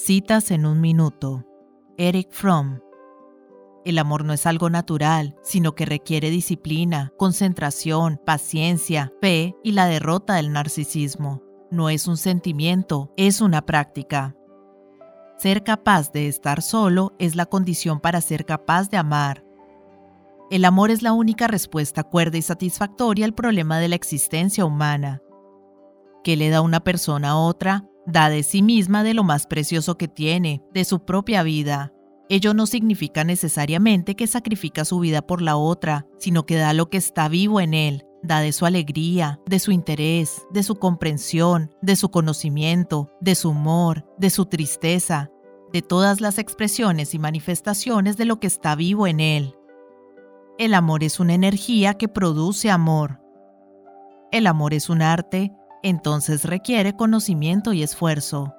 Citas en un minuto. Eric Fromm. El amor no es algo natural, sino que requiere disciplina, concentración, paciencia, fe y la derrota del narcisismo. No es un sentimiento, es una práctica. Ser capaz de estar solo es la condición para ser capaz de amar. El amor es la única respuesta cuerda y satisfactoria al problema de la existencia humana. ¿Qué le da una persona a otra? Da de sí misma de lo más precioso que tiene, de su propia vida. Ello no significa necesariamente que sacrifica su vida por la otra, sino que da lo que está vivo en él, da de su alegría, de su interés, de su comprensión, de su conocimiento, de su humor, de su tristeza, de todas las expresiones y manifestaciones de lo que está vivo en él. El amor es una energía que produce amor. El amor es un arte entonces requiere conocimiento y esfuerzo.